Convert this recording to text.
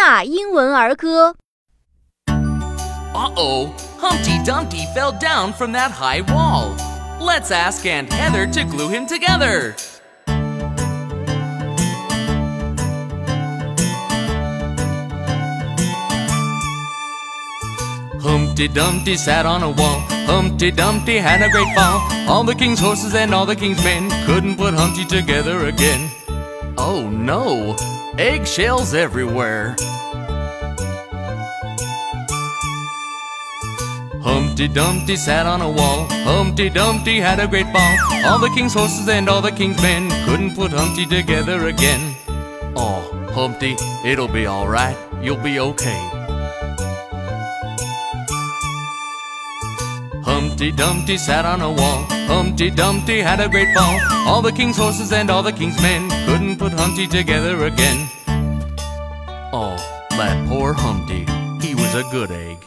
托纳英文儿歌》。 Uh oh, Humpty Dumpty fell down from that high wall. Let's ask Aunt Heather to glue him together. Humpty Dumpty sat on a wall. Humpty Dumpty had a great fall. All the king's horses and all the king's men couldn't put Humpty together again. Oh no! Eggshells everywhere. Humpty Dumpty sat on a wall. Humpty Dumpty had a great fall. All the king's horses and all the king's men couldn't put Humpty together again. Oh, Humpty, it'll be alright. You'll be okay. Humpty Dumpty sat on a wall. Humpty Dumpty had a great fall. All the king's horses and all the king's men couldn't put Humpty together again. Oh, that poor Humpty. He was a good egg.